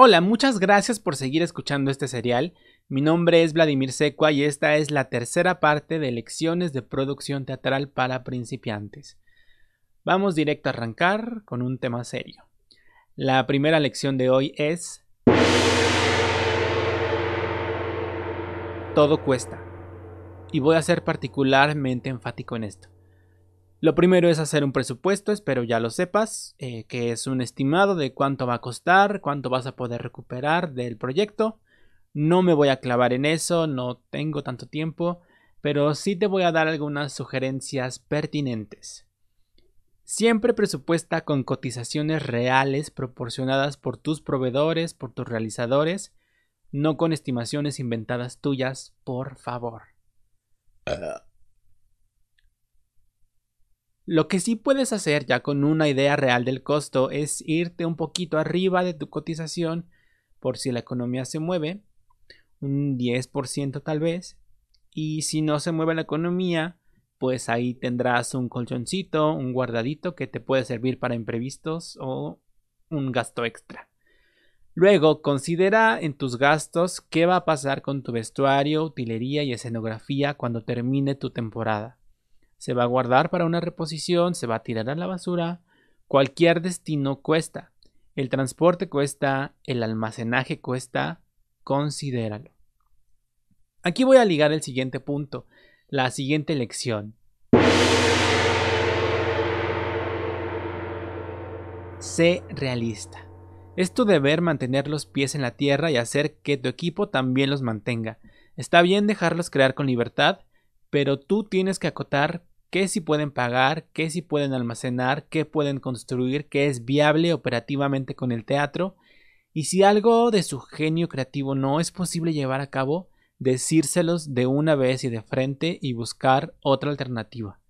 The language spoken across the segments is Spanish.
Hola, muchas gracias por seguir escuchando este serial. Mi nombre es Vladimir Secua y esta es la tercera parte de lecciones de producción teatral para principiantes. Vamos directo a arrancar con un tema serio. La primera lección de hoy es... Todo cuesta. Y voy a ser particularmente enfático en esto. Lo primero es hacer un presupuesto, espero ya lo sepas, eh, que es un estimado de cuánto va a costar, cuánto vas a poder recuperar del proyecto. No me voy a clavar en eso, no tengo tanto tiempo, pero sí te voy a dar algunas sugerencias pertinentes. Siempre presupuesta con cotizaciones reales proporcionadas por tus proveedores, por tus realizadores, no con estimaciones inventadas tuyas, por favor. Ah. Lo que sí puedes hacer ya con una idea real del costo es irte un poquito arriba de tu cotización por si la economía se mueve, un 10% tal vez, y si no se mueve la economía, pues ahí tendrás un colchoncito, un guardadito que te puede servir para imprevistos o un gasto extra. Luego, considera en tus gastos qué va a pasar con tu vestuario, utilería y escenografía cuando termine tu temporada se va a guardar para una reposición, se va a tirar a la basura. Cualquier destino cuesta. El transporte cuesta, el almacenaje cuesta, considéralo. Aquí voy a ligar el siguiente punto, la siguiente lección. Sé realista. Es tu deber mantener los pies en la tierra y hacer que tu equipo también los mantenga. Está bien dejarlos crear con libertad, pero tú tienes que acotar qué si pueden pagar, qué si pueden almacenar, qué pueden construir, qué es viable operativamente con el teatro, y si algo de su genio creativo no es posible llevar a cabo, decírselos de una vez y de frente y buscar otra alternativa.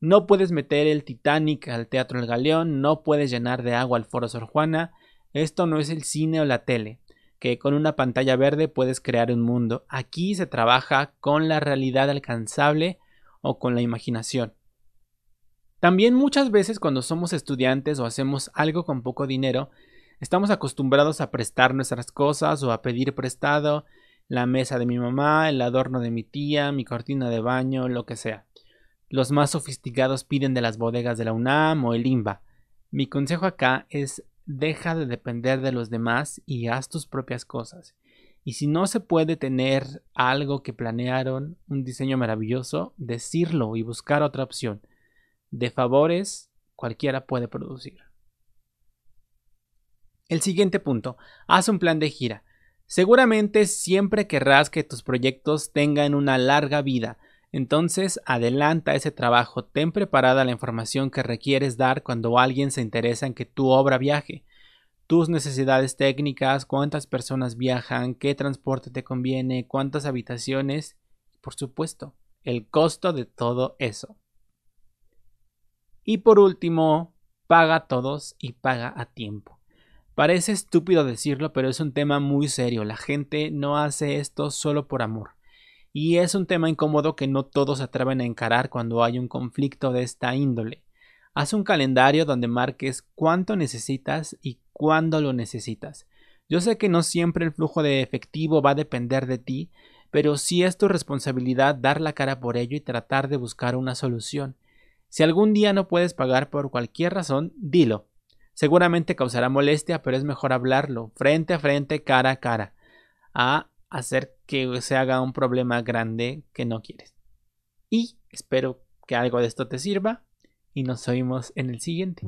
No puedes meter el Titanic al Teatro El Galeón, no puedes llenar de agua al Foro Sor Juana, esto no es el cine o la tele, que con una pantalla verde puedes crear un mundo. Aquí se trabaja con la realidad alcanzable o con la imaginación. También muchas veces cuando somos estudiantes o hacemos algo con poco dinero, estamos acostumbrados a prestar nuestras cosas o a pedir prestado la mesa de mi mamá, el adorno de mi tía, mi cortina de baño, lo que sea. Los más sofisticados piden de las bodegas de la UNAM o el IMBA. Mi consejo acá es deja de depender de los demás y haz tus propias cosas. Y si no se puede tener algo que planearon, un diseño maravilloso, decirlo y buscar otra opción. De favores, cualquiera puede producir. El siguiente punto, haz un plan de gira. Seguramente siempre querrás que tus proyectos tengan una larga vida, entonces adelanta ese trabajo, ten preparada la información que requieres dar cuando alguien se interesa en que tu obra viaje tus necesidades técnicas, cuántas personas viajan, qué transporte te conviene, cuántas habitaciones, por supuesto, el costo de todo eso. Y por último, paga a todos y paga a tiempo. Parece estúpido decirlo, pero es un tema muy serio. La gente no hace esto solo por amor. Y es un tema incómodo que no todos atreven a encarar cuando hay un conflicto de esta índole. Haz un calendario donde marques cuánto necesitas y cuándo lo necesitas. Yo sé que no siempre el flujo de efectivo va a depender de ti, pero sí es tu responsabilidad dar la cara por ello y tratar de buscar una solución. Si algún día no puedes pagar por cualquier razón, dilo. Seguramente causará molestia, pero es mejor hablarlo, frente a frente, cara a cara, a hacer que se haga un problema grande que no quieres. Y espero que algo de esto te sirva y nos oímos en el siguiente.